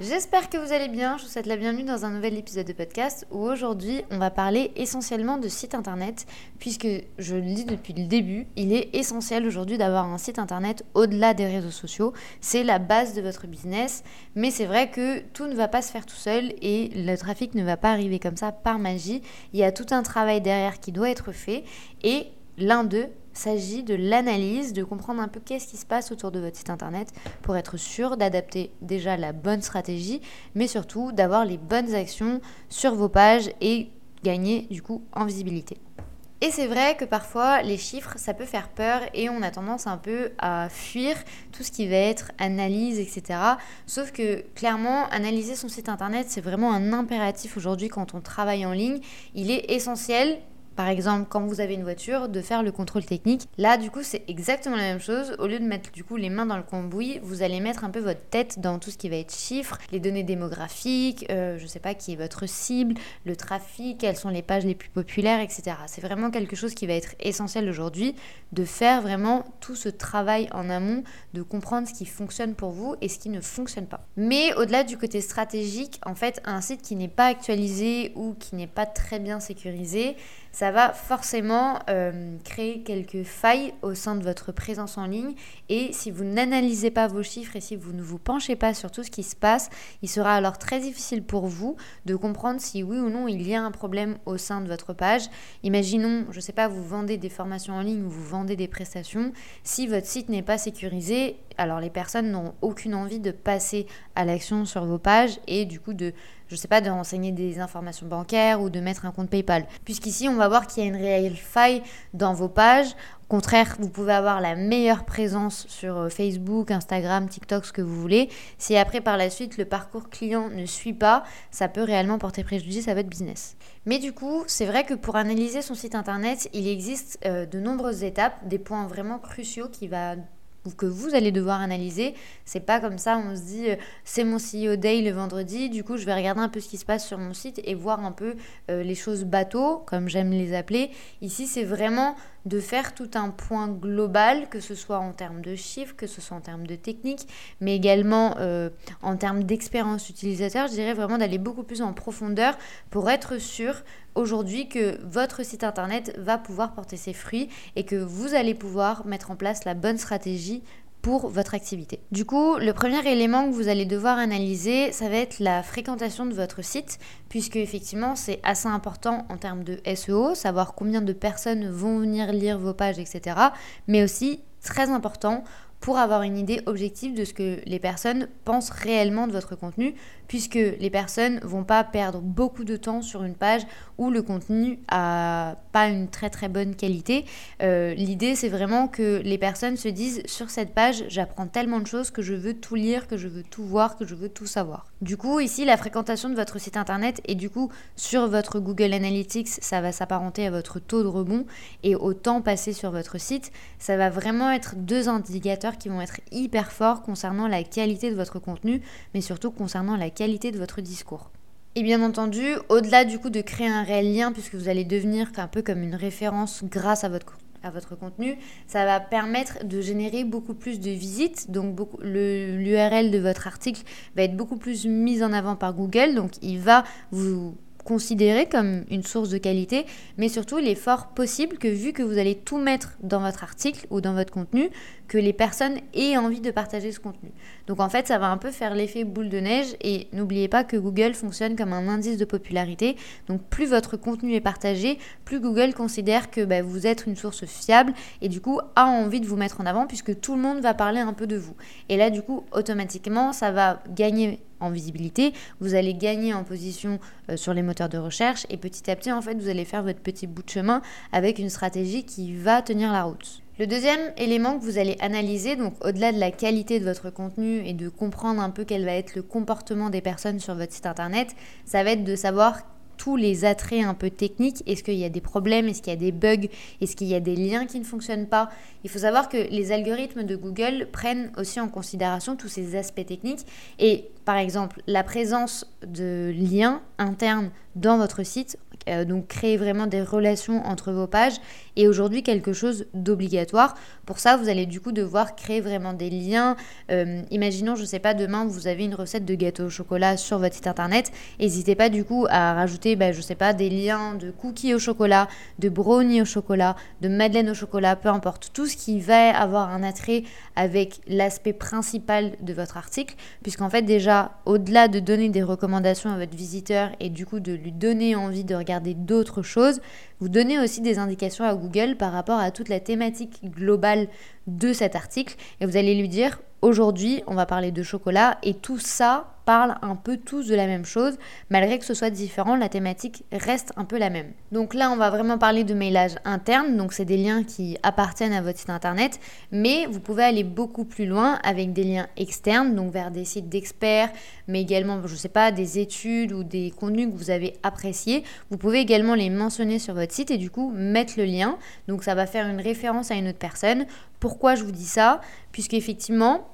J'espère que vous allez bien, je vous souhaite la bienvenue dans un nouvel épisode de podcast où aujourd'hui on va parler essentiellement de site internet puisque je le dis depuis le début, il est essentiel aujourd'hui d'avoir un site internet au-delà des réseaux sociaux, c'est la base de votre business. Mais c'est vrai que tout ne va pas se faire tout seul et le trafic ne va pas arriver comme ça par magie, il y a tout un travail derrière qui doit être fait. Et l'un d'eux s'agit de l'analyse, de comprendre un peu qu'est-ce qui se passe autour de votre site internet pour être sûr d'adapter déjà la bonne stratégie, mais surtout d'avoir les bonnes actions sur vos pages et gagner du coup en visibilité. Et c'est vrai que parfois les chiffres, ça peut faire peur et on a tendance un peu à fuir tout ce qui va être analyse, etc. Sauf que clairement, analyser son site internet, c'est vraiment un impératif aujourd'hui quand on travaille en ligne. Il est essentiel par exemple, quand vous avez une voiture, de faire le contrôle technique. Là, du coup, c'est exactement la même chose. Au lieu de mettre du coup les mains dans le cambouis, vous allez mettre un peu votre tête dans tout ce qui va être chiffres, les données démographiques, euh, je sais pas qui est votre cible, le trafic, quelles sont les pages les plus populaires, etc. C'est vraiment quelque chose qui va être essentiel aujourd'hui, de faire vraiment tout ce travail en amont, de comprendre ce qui fonctionne pour vous et ce qui ne fonctionne pas. Mais au-delà du côté stratégique, en fait, un site qui n'est pas actualisé ou qui n'est pas très bien sécurisé, ça va forcément euh, créer quelques failles au sein de votre présence en ligne. Et si vous n'analysez pas vos chiffres et si vous ne vous penchez pas sur tout ce qui se passe, il sera alors très difficile pour vous de comprendre si oui ou non il y a un problème au sein de votre page. Imaginons, je ne sais pas, vous vendez des formations en ligne ou vous vendez des prestations. Si votre site n'est pas sécurisé, alors les personnes n'ont aucune envie de passer à l'action sur vos pages et du coup de je sais pas, de renseigner des informations bancaires ou de mettre un compte PayPal. Puisqu'ici, on va voir qu'il y a une réelle faille dans vos pages. Au contraire, vous pouvez avoir la meilleure présence sur euh, Facebook, Instagram, TikTok, ce que vous voulez. Si après, par la suite, le parcours client ne suit pas, ça peut réellement porter préjudice à votre business. Mais du coup, c'est vrai que pour analyser son site internet, il existe euh, de nombreuses étapes, des points vraiment cruciaux qui va que vous allez devoir analyser. C'est pas comme ça, on se dit euh, c'est mon CEO Day le vendredi, du coup je vais regarder un peu ce qui se passe sur mon site et voir un peu euh, les choses bateaux, comme j'aime les appeler. Ici, c'est vraiment de faire tout un point global, que ce soit en termes de chiffres, que ce soit en termes de technique, mais également euh, en termes d'expérience utilisateur. Je dirais vraiment d'aller beaucoup plus en profondeur pour être sûr aujourd'hui que votre site internet va pouvoir porter ses fruits et que vous allez pouvoir mettre en place la bonne stratégie pour votre activité. Du coup, le premier élément que vous allez devoir analyser, ça va être la fréquentation de votre site, puisque effectivement c'est assez important en termes de SEO, savoir combien de personnes vont venir lire vos pages, etc. Mais aussi très important pour avoir une idée objective de ce que les personnes pensent réellement de votre contenu, puisque les personnes vont pas perdre beaucoup de temps sur une page où le contenu a pas une très très bonne qualité. Euh, l'idée c'est vraiment que les personnes se disent sur cette page j'apprends tellement de choses que je veux tout lire, que je veux tout voir, que je veux tout savoir. Du coup ici la fréquentation de votre site internet et du coup sur votre Google Analytics ça va s'apparenter à votre taux de rebond et au temps passé sur votre site, ça va vraiment être deux indicateurs qui vont être hyper forts concernant la qualité de votre contenu, mais surtout concernant la qualité de votre discours. Et bien entendu, au-delà du coup de créer un réel lien, puisque vous allez devenir un peu comme une référence grâce à votre à votre contenu, ça va permettre de générer beaucoup plus de visites. Donc l'URL de votre article va être beaucoup plus mise en avant par Google. Donc il va vous considéré comme une source de qualité, mais surtout il est fort possible que vu que vous allez tout mettre dans votre article ou dans votre contenu, que les personnes aient envie de partager ce contenu. Donc en fait, ça va un peu faire l'effet boule de neige et n'oubliez pas que Google fonctionne comme un indice de popularité. Donc plus votre contenu est partagé, plus Google considère que bah, vous êtes une source fiable et du coup a envie de vous mettre en avant puisque tout le monde va parler un peu de vous. Et là, du coup, automatiquement, ça va gagner en visibilité, vous allez gagner en position euh, sur les moteurs de recherche et petit à petit, en fait, vous allez faire votre petit bout de chemin avec une stratégie qui va tenir la route. Le deuxième élément que vous allez analyser, donc au-delà de la qualité de votre contenu et de comprendre un peu quel va être le comportement des personnes sur votre site internet, ça va être de savoir tous les attraits un peu techniques. Est-ce qu'il y a des problèmes? Est-ce qu'il y a des bugs? Est-ce qu'il y a des liens qui ne fonctionnent pas? Il faut savoir que les algorithmes de Google prennent aussi en considération tous ces aspects techniques. Et par exemple, la présence de liens internes dans votre site euh, donc créer vraiment des relations entre vos pages et aujourd'hui quelque chose d'obligatoire. Pour ça, vous allez du coup devoir créer vraiment des liens. Euh, imaginons, je sais pas, demain vous avez une recette de gâteau au chocolat sur votre site internet. N'hésitez pas du coup à rajouter, bah, je sais pas, des liens de cookies au chocolat, de brownies au chocolat, de madeleine au chocolat, peu importe, tout ce qui va avoir un attrait avec l'aspect principal de votre article, puisqu'en fait déjà, au-delà de donner des recommandations à votre visiteur et du coup de lui donner envie de regarder d'autres choses, vous donnez aussi des indications à Google par rapport à toute la thématique globale de cet article et vous allez lui dire aujourd'hui on va parler de chocolat et tout ça parle un peu tous de la même chose, malgré que ce soit différent, la thématique reste un peu la même. Donc là, on va vraiment parler de mailage interne, donc c'est des liens qui appartiennent à votre site internet, mais vous pouvez aller beaucoup plus loin avec des liens externes, donc vers des sites d'experts, mais également, je sais pas, des études ou des contenus que vous avez appréciés. Vous pouvez également les mentionner sur votre site et du coup mettre le lien, donc ça va faire une référence à une autre personne. Pourquoi je vous dis ça? Puisqu'effectivement,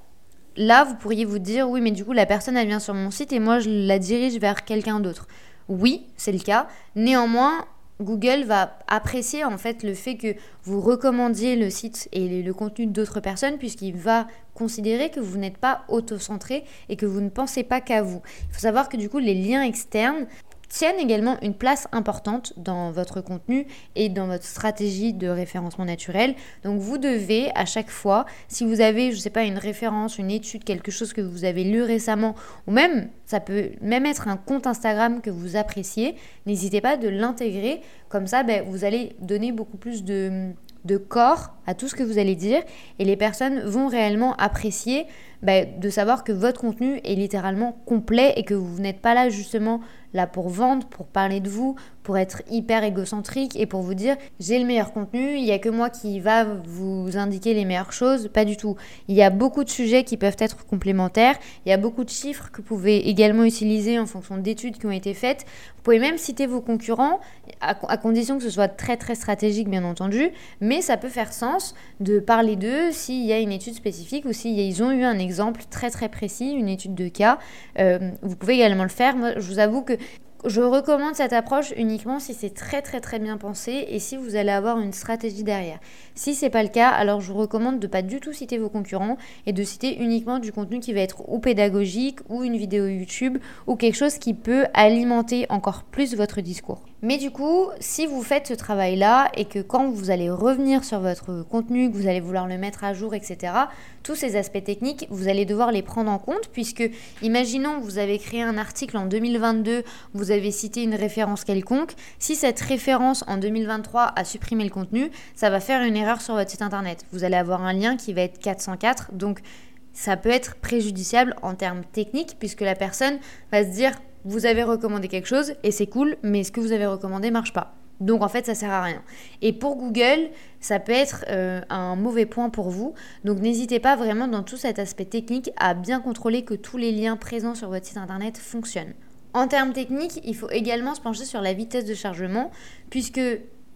là, vous pourriez vous dire, oui, mais du coup, la personne, elle vient sur mon site et moi, je la dirige vers quelqu'un d'autre. Oui, c'est le cas. Néanmoins, Google va apprécier en fait le fait que vous recommandiez le site et le contenu d'autres personnes puisqu'il va considérer que vous n'êtes pas auto-centré et que vous ne pensez pas qu'à vous. Il faut savoir que du coup les liens externes tiennent également une place importante dans votre contenu et dans votre stratégie de référencement naturel. Donc vous devez à chaque fois, si vous avez, je ne sais pas, une référence, une étude, quelque chose que vous avez lu récemment, ou même, ça peut même être un compte Instagram que vous appréciez, n'hésitez pas de l'intégrer. Comme ça, ben, vous allez donner beaucoup plus de, de corps à tout ce que vous allez dire et les personnes vont réellement apprécier bah, de savoir que votre contenu est littéralement complet et que vous n'êtes pas là justement là pour vendre, pour parler de vous, pour être hyper égocentrique et pour vous dire j'ai le meilleur contenu, il n'y a que moi qui va vous indiquer les meilleures choses. Pas du tout. Il y a beaucoup de sujets qui peuvent être complémentaires, il y a beaucoup de chiffres que vous pouvez également utiliser en fonction d'études qui ont été faites. Vous pouvez même citer vos concurrents à, condition que ce soit très très stratégique bien entendu, mais ça peut faire sens de parler d'eux s'il y a une étude spécifique ou s'ils ont eu un exemple exemple très très précis, une étude de cas. Euh, vous pouvez également le faire. Moi, je vous avoue que je recommande cette approche uniquement si c'est très très très bien pensé et si vous allez avoir une stratégie derrière. Si c'est pas le cas, alors je vous recommande de pas du tout citer vos concurrents et de citer uniquement du contenu qui va être ou pédagogique ou une vidéo YouTube ou quelque chose qui peut alimenter encore plus votre discours. Mais du coup, si vous faites ce travail-là et que quand vous allez revenir sur votre contenu, que vous allez vouloir le mettre à jour, etc., tous ces aspects techniques, vous allez devoir les prendre en compte puisque, imaginons, vous avez créé un article en 2022, vous avez cité une référence quelconque, si cette référence en 2023 a supprimé le contenu, ça va faire une erreur sur votre site internet. Vous allez avoir un lien qui va être 404, donc ça peut être préjudiciable en termes techniques puisque la personne va se dire vous avez recommandé quelque chose et c'est cool, mais ce que vous avez recommandé marche pas. Donc en fait, ça sert à rien. Et pour Google, ça peut être euh, un mauvais point pour vous. Donc n'hésitez pas vraiment dans tout cet aspect technique à bien contrôler que tous les liens présents sur votre site internet fonctionnent. En termes techniques, il faut également se pencher sur la vitesse de chargement, puisque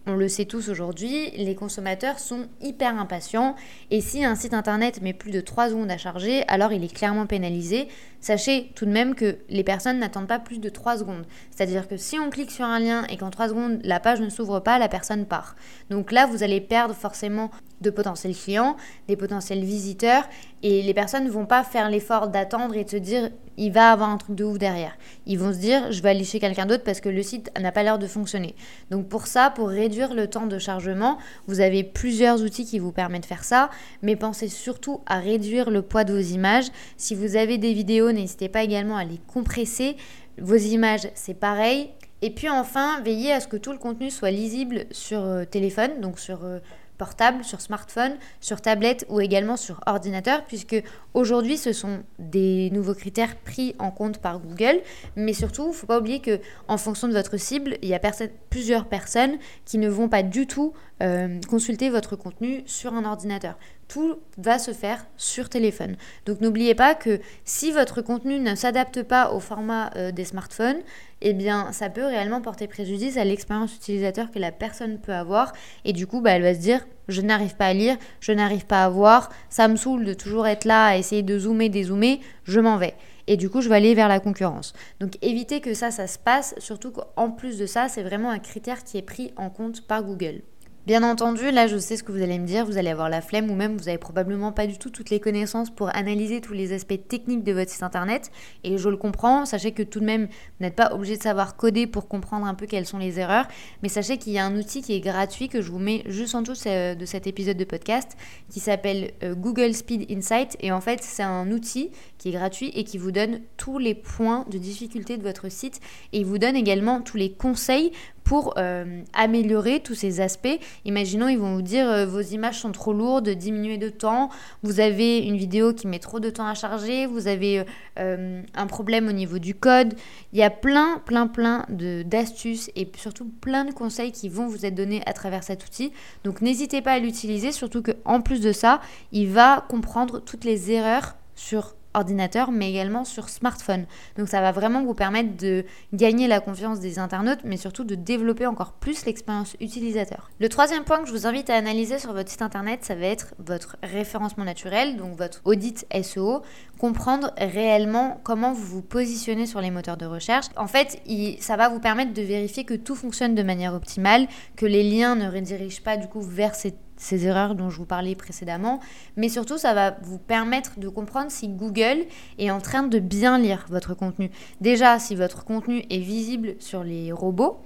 on le sait tous aujourd'hui, les consommateurs sont hyper impatients et si un site internet met plus de 3 secondes à charger, alors il est clairement pénalisé. Sachez tout de même que les personnes n'attendent pas plus de 3 secondes. C'est-à-dire que si on clique sur un lien et qu'en 3 secondes la page ne s'ouvre pas, la personne part. Donc là, vous allez perdre forcément de potentiels clients, des potentiels visiteurs et les personnes ne vont pas faire l'effort d'attendre et de se dire il va avoir un truc de ouf derrière. Ils vont se dire je vais aller chez quelqu'un d'autre parce que le site n'a pas l'air de fonctionner. Donc pour ça, pour réduire le temps de chargement, vous avez plusieurs outils qui vous permettent de faire ça, mais pensez surtout à réduire le poids de vos images. Si vous avez des vidéos, n'hésitez pas également à les compresser. Vos images, c'est pareil. Et puis enfin, veillez à ce que tout le contenu soit lisible sur euh, téléphone, donc sur euh, portable, sur smartphone, sur tablette ou également sur ordinateur, puisque aujourd'hui ce sont des nouveaux critères pris en compte par Google. Mais surtout, il ne faut pas oublier que en fonction de votre cible, il y a plusieurs personnes qui ne vont pas du tout euh, consulter votre contenu sur un ordinateur. Tout va se faire sur téléphone. Donc n'oubliez pas que si votre contenu ne s'adapte pas au format euh, des smartphones, eh bien ça peut réellement porter préjudice à l'expérience utilisateur que la personne peut avoir et du coup bah, elle va se dire je n'arrive pas à lire, je n'arrive pas à voir, ça me saoule de toujours être là à essayer de zoomer, dézoomer, je m'en vais et du coup je vais aller vers la concurrence. Donc évitez que ça, ça se passe, surtout qu'en plus de ça, c'est vraiment un critère qui est pris en compte par Google. Bien entendu, là je sais ce que vous allez me dire, vous allez avoir la flemme ou même vous avez probablement pas du tout toutes les connaissances pour analyser tous les aspects techniques de votre site internet. Et je le comprends, sachez que tout de même vous n'êtes pas obligé de savoir coder pour comprendre un peu quelles sont les erreurs, mais sachez qu'il y a un outil qui est gratuit que je vous mets juste en dessous de cet épisode de podcast qui s'appelle euh, Google Speed Insight. Et en fait c'est un outil qui est gratuit et qui vous donne tous les points de difficulté de votre site. Et il vous donne également tous les conseils pour euh, améliorer tous ces aspects. Imaginons, ils vont vous dire euh, vos images sont trop lourdes, diminuez de temps, vous avez une vidéo qui met trop de temps à charger, vous avez euh, un problème au niveau du code. Il y a plein, plein, plein d'astuces et surtout plein de conseils qui vont vous être donnés à travers cet outil. Donc n'hésitez pas à l'utiliser, surtout qu'en plus de ça, il va comprendre toutes les erreurs sur ordinateur, mais également sur smartphone. Donc ça va vraiment vous permettre de gagner la confiance des internautes, mais surtout de développer encore plus l'expérience utilisateur. Le troisième point que je vous invite à analyser sur votre site internet, ça va être votre référencement naturel, donc votre audit SEO, comprendre réellement comment vous vous positionnez sur les moteurs de recherche. En fait, ça va vous permettre de vérifier que tout fonctionne de manière optimale, que les liens ne redirigent pas du coup vers ces ces erreurs dont je vous parlais précédemment, mais surtout ça va vous permettre de comprendre si Google est en train de bien lire votre contenu. Déjà, si votre contenu est visible sur les robots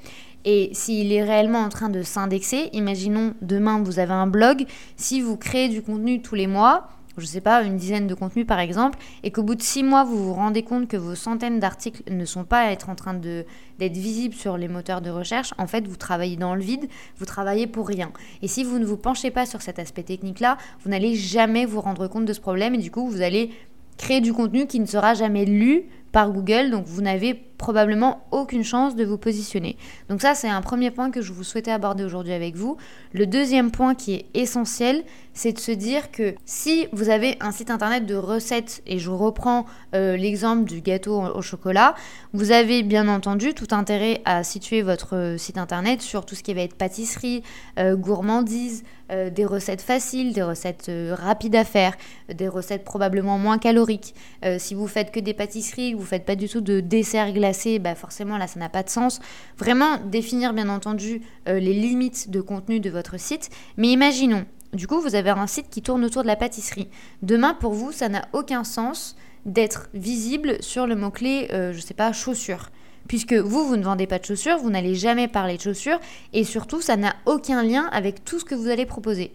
et s'il est réellement en train de s'indexer, imaginons demain vous avez un blog, si vous créez du contenu tous les mois, je ne sais pas, une dizaine de contenus par exemple, et qu'au bout de six mois, vous vous rendez compte que vos centaines d'articles ne sont pas à être en train d'être visibles sur les moteurs de recherche, en fait, vous travaillez dans le vide, vous travaillez pour rien. Et si vous ne vous penchez pas sur cet aspect technique-là, vous n'allez jamais vous rendre compte de ce problème, et du coup, vous allez créer du contenu qui ne sera jamais lu par Google, donc vous n'avez probablement aucune chance de vous positionner. Donc ça, c'est un premier point que je vous souhaitais aborder aujourd'hui avec vous. Le deuxième point qui est essentiel, c'est de se dire que si vous avez un site internet de recettes, et je reprends euh, l'exemple du gâteau au chocolat, vous avez bien entendu tout intérêt à situer votre site internet sur tout ce qui va être pâtisserie, euh, gourmandise, euh, des recettes faciles, des recettes rapides à faire, des recettes probablement moins caloriques. si vous faites que des pâtisseries, vous faites pas du tout de dessert glacé, bah forcément là ça n'a pas de sens. Vraiment définir bien entendu euh, les limites de contenu de votre site. Mais imaginons, du coup vous avez un site qui tourne autour de la pâtisserie. Demain pour vous ça n'a aucun sens d'être visible sur le mot-clé, je euh, je sais pas, chaussures. Puisque vous, vous ne vendez pas de chaussures, vous n'allez jamais parler de chaussures, et surtout, ça n'a aucun lien avec tout ce que vous allez proposer.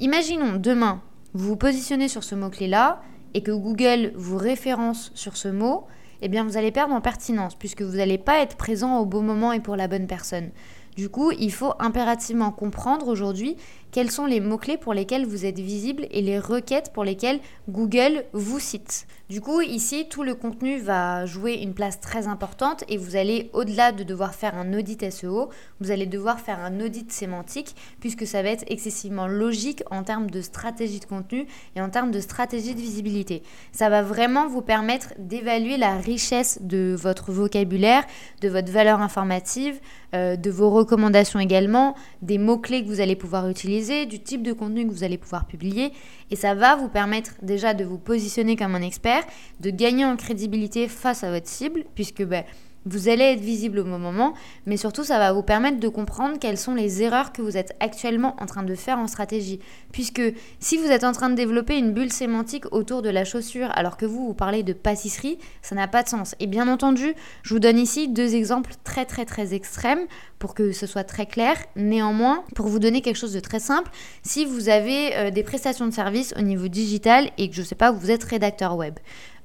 Imaginons demain, vous vous positionnez sur ce mot-clé-là, et que Google vous référence sur ce mot, eh bien vous allez perdre en pertinence puisque vous n'allez pas être présent au bon moment et pour la bonne personne. Du coup, il faut impérativement comprendre aujourd'hui quels sont les mots-clés pour lesquels vous êtes visible et les requêtes pour lesquelles Google vous cite. Du coup, ici, tout le contenu va jouer une place très importante et vous allez, au-delà de devoir faire un audit SEO, vous allez devoir faire un audit sémantique puisque ça va être excessivement logique en termes de stratégie de contenu et en termes de stratégie de visibilité. Ça va vraiment vous permettre d'évaluer la richesse de votre vocabulaire, de votre valeur informative, euh, de vos recommandations également, des mots-clés que vous allez pouvoir utiliser du type de contenu que vous allez pouvoir publier. Et ça va vous permettre déjà de vous positionner comme un expert, de gagner en crédibilité face à votre cible, puisque ben, vous allez être visible au bon moment, mais surtout ça va vous permettre de comprendre quelles sont les erreurs que vous êtes actuellement en train de faire en stratégie. Puisque si vous êtes en train de développer une bulle sémantique autour de la chaussure alors que vous, vous parlez de pâtisserie, ça n'a pas de sens. Et bien entendu, je vous donne ici deux exemples très très très extrêmes pour que ce soit très clair. Néanmoins, pour vous donner quelque chose de très simple, si vous avez euh, des prestations de services au niveau digital et que je ne sais pas, vous êtes rédacteur web,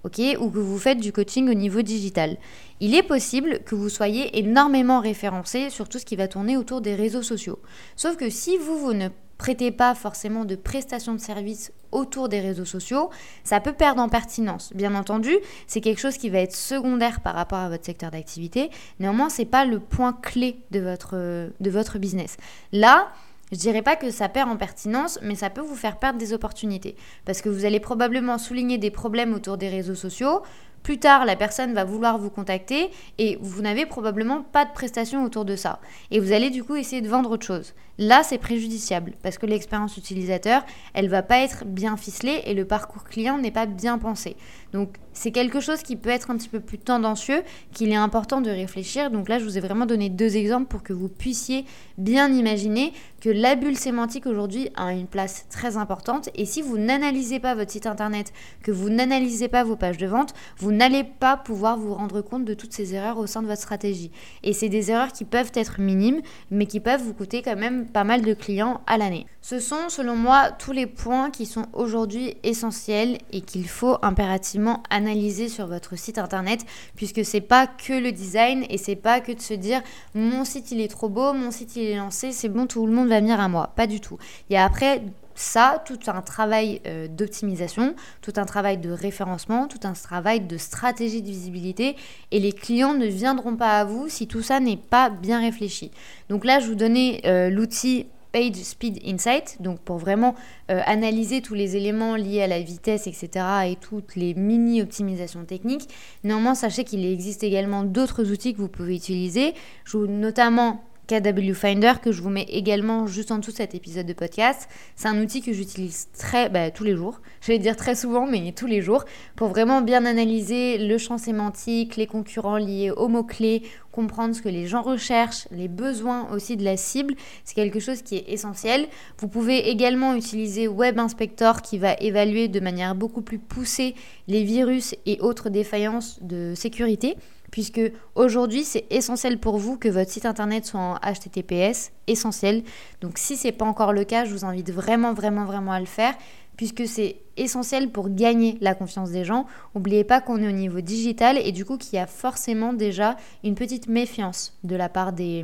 ok, ou que vous faites du coaching au niveau digital. Il est possible que vous soyez énormément référencé sur tout ce qui va tourner autour des réseaux sociaux. Sauf que si vous, vous ne prêtez pas forcément de prestations de services autour des réseaux sociaux, ça peut perdre en pertinence. Bien entendu, c'est quelque chose qui va être secondaire par rapport à votre secteur d'activité. Néanmoins, c'est pas le point clé de votre, de votre business. Là, Je dirais pas que ça perd en pertinence, mais ça peut vous faire perdre des opportunités. Parce que vous allez probablement souligner des problèmes autour des réseaux sociaux, plus tard, la personne va vouloir vous contacter et vous n'avez probablement pas de prestations autour de ça. Et vous allez du coup essayer de vendre autre chose. Là, c'est préjudiciable parce que l'expérience utilisateur, elle va pas être bien ficelée et le parcours client n'est pas bien pensé. Donc, c'est quelque chose qui peut être un petit peu plus tendancieux, qu'il est important de réfléchir. Donc là, je vous ai vraiment donné deux exemples pour que vous puissiez bien imaginer que la bulle sémantique aujourd'hui a une place très importante. Et si vous n'analysez pas votre site internet, que vous n'analysez pas vos pages de vente, vous n'allez pas pouvoir vous rendre compte de toutes ces erreurs au sein de votre stratégie. Et c'est des erreurs qui peuvent être minimes, mais qui peuvent vous coûter quand même pas mal de clients à l'année. Ce sont, selon moi, tous les points qui sont aujourd'hui essentiels et qu'il faut impérativement analyser sur votre site internet, puisque c'est pas que le design et c'est pas que de se dire mon site il est trop beau, mon site il est lancé, c'est bon, tout le monde va venir à moi. Pas du tout. Il y après ça, tout un travail euh, d'optimisation, tout un travail de référencement, tout un travail de stratégie de visibilité et les clients ne viendront pas à vous si tout ça n'est pas bien réfléchi. Donc là, je vous donnais euh, l'outil Page Speed Insight, donc pour vraiment euh, analyser tous les éléments liés à la vitesse, etc., et toutes les mini-optimisations techniques. Néanmoins, sachez qu'il existe également d'autres outils que vous pouvez utiliser, je vous, notamment KW Finder que je vous mets également juste en dessous de cet épisode de podcast. C'est un outil que j'utilise très bah, tous les jours. Je vais dire très souvent, mais tous les jours, pour vraiment bien analyser le champ sémantique, les concurrents liés aux mots-clés, comprendre ce que les gens recherchent, les besoins aussi de la cible. C'est quelque chose qui est essentiel. Vous pouvez également utiliser Web Inspector qui va évaluer de manière beaucoup plus poussée les virus et autres défaillances de sécurité puisque aujourd'hui c'est essentiel pour vous que votre site internet soit en HTTPS, essentiel. Donc si ce n'est pas encore le cas, je vous invite vraiment vraiment vraiment à le faire puisque c'est essentiel pour gagner la confiance des gens. N'oubliez pas qu'on est au niveau digital et du coup qu'il y a forcément déjà une petite méfiance de la part des,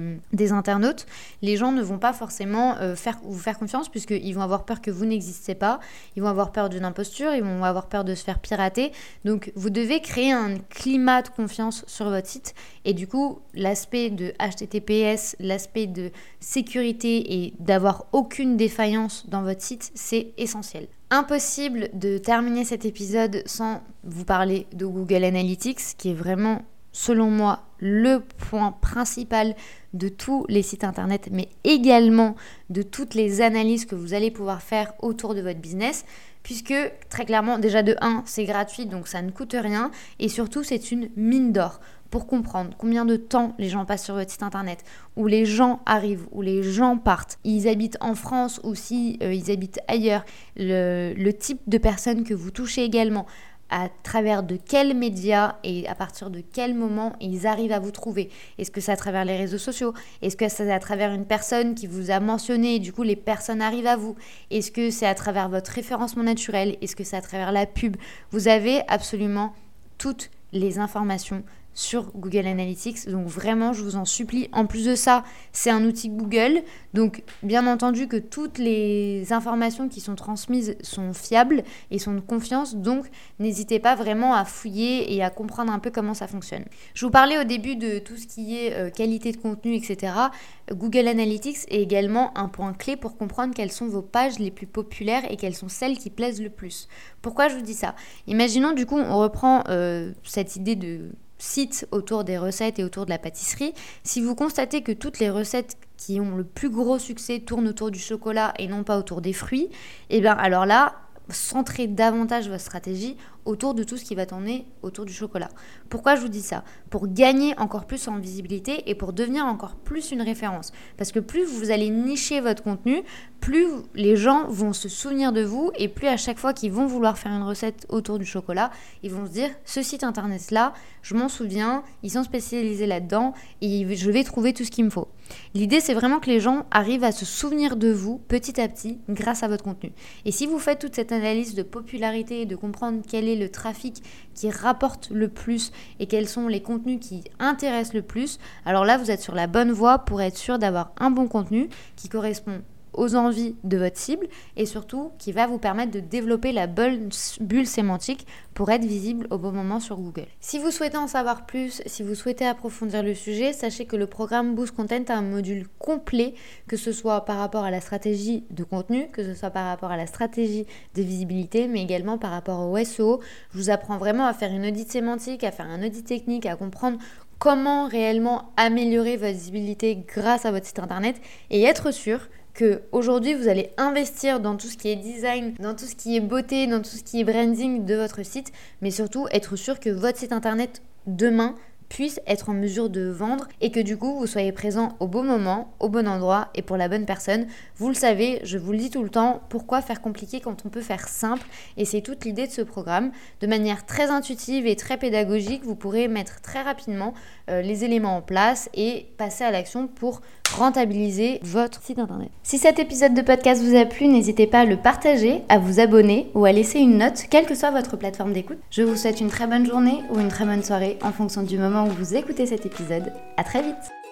internautes. Les gens ne vont pas forcément euh, faire, vous faire confiance puisqu'ils vont avoir peur que vous n'existez pas, ils vont avoir peur d'une imposture, ils vont avoir peur de se faire pirater. Donc vous devez créer un climat de confiance sur votre site et du coup l'aspect de HTTPS, l'aspect de sécurité et d'avoir aucune défaillance dans votre site, c'est essentiel. Impossible de terminer cet épisode sans vous parler de Google Analytics, qui est vraiment, selon moi, le point principal de tous les sites internet, mais également de toutes les analyses que vous allez pouvoir faire autour de votre business, puisque très clairement, déjà de 1, c'est gratuit, donc ça ne coûte rien, et surtout, c'est une mine d'or. Pour comprendre combien de temps les gens passent sur votre site internet, où les gens arrivent, où les gens partent, ils habitent en France ou si euh, ils habitent ailleurs, le, type de personnes que vous touchez également, à travers de quels médias et à partir de quel moment ils arrivent à vous trouver. Est-ce que c'est à travers les réseaux sociaux? Est-ce que c'est à travers une personne qui vous a mentionné et du coup les personnes arrivent à vous? Est-ce que c'est à travers votre référencement naturel? Est-ce que c'est à travers la pub? Vous avez absolument toutes les informations sur Google Analytics. Donc vraiment, je vous en supplie. En plus de ça, c'est un outil Google. Donc bien entendu que toutes les informations qui sont transmises sont fiables et sont de confiance. Donc n'hésitez pas vraiment à fouiller et à comprendre un peu comment ça fonctionne. Je vous parlais au début de tout ce qui est euh, qualité de contenu, etc. Google Analytics est également un point clé pour comprendre quelles sont vos pages les plus populaires et quelles sont celles qui plaisent le plus. Pourquoi je vous dis ça? Imaginons du coup, on reprend euh, cette idée de site autour des recettes et autour de la pâtisserie, si vous constatez que toutes les recettes qui ont le plus gros succès tournent autour du chocolat et non pas autour des fruits, et eh bien alors là, centrez davantage votre stratégie autour de tout ce qui va tourner autour du chocolat. Pourquoi je vous dis ça? Pour gagner encore plus en visibilité et pour devenir encore plus une référence. Parce que plus vous allez nicher votre contenu, plus les gens vont se souvenir de vous et plus à chaque fois qu'ils vont vouloir faire une recette autour du chocolat, ils vont se dire ce site internet là, je m'en souviens, ils sont spécialisés là-dedans et je vais trouver tout ce qu'il me faut. L'idée c'est vraiment que les gens arrivent à se souvenir de vous petit à petit grâce à votre contenu. Et si vous faites toute cette analyse de popularité et de comprendre quel est le trafic qui rapporte le plus et quels sont les contenus qui intéressent le plus, alors là, vous êtes sur la bonne voie pour être sûr d'avoir un bon contenu qui correspond aux envies de votre cible et surtout qui va vous permettre de développer la bonne bulle sémantique pour être visible au bon moment sur Google. Si vous souhaitez en savoir plus, si vous souhaitez approfondir le sujet, sachez que le programme Boost Content a un module complet, que ce soit par rapport à la stratégie de contenu, que ce soit par rapport à la stratégie de visibilité, mais également par rapport au SEO. Je vous apprends vraiment à faire une audit sémantique, à faire un audit technique, à comprendre comment réellement améliorer votre visibilité grâce à votre site internet et être sûr que aujourd'hui vous allez investir dans tout ce qui est design, dans tout ce qui est beauté, dans tout ce qui est branding de votre site, mais surtout être sûr que votre site internet demain puisse être en mesure de vendre et que du coup vous soyez présent au bon moment, au bon endroit et pour la bonne personne. Vous le savez, je vous le dis tout le temps, pourquoi faire compliqué quand on peut faire simple? Et c'est toute l'idée de ce programme. De manière très intuitive et très pédagogique, vous pourrez mettre très rapidement euh, les éléments en place et passer à l'action pour rentabiliser votre site internet. Si cet épisode de podcast vous a plu, n'hésitez pas à le partager, à vous abonner ou à laisser une note, quelle que soit votre plateforme d'écoute. Je vous souhaite une très bonne journée ou une très bonne soirée en fonction du moment où vous écoutez cet épisode. À très vite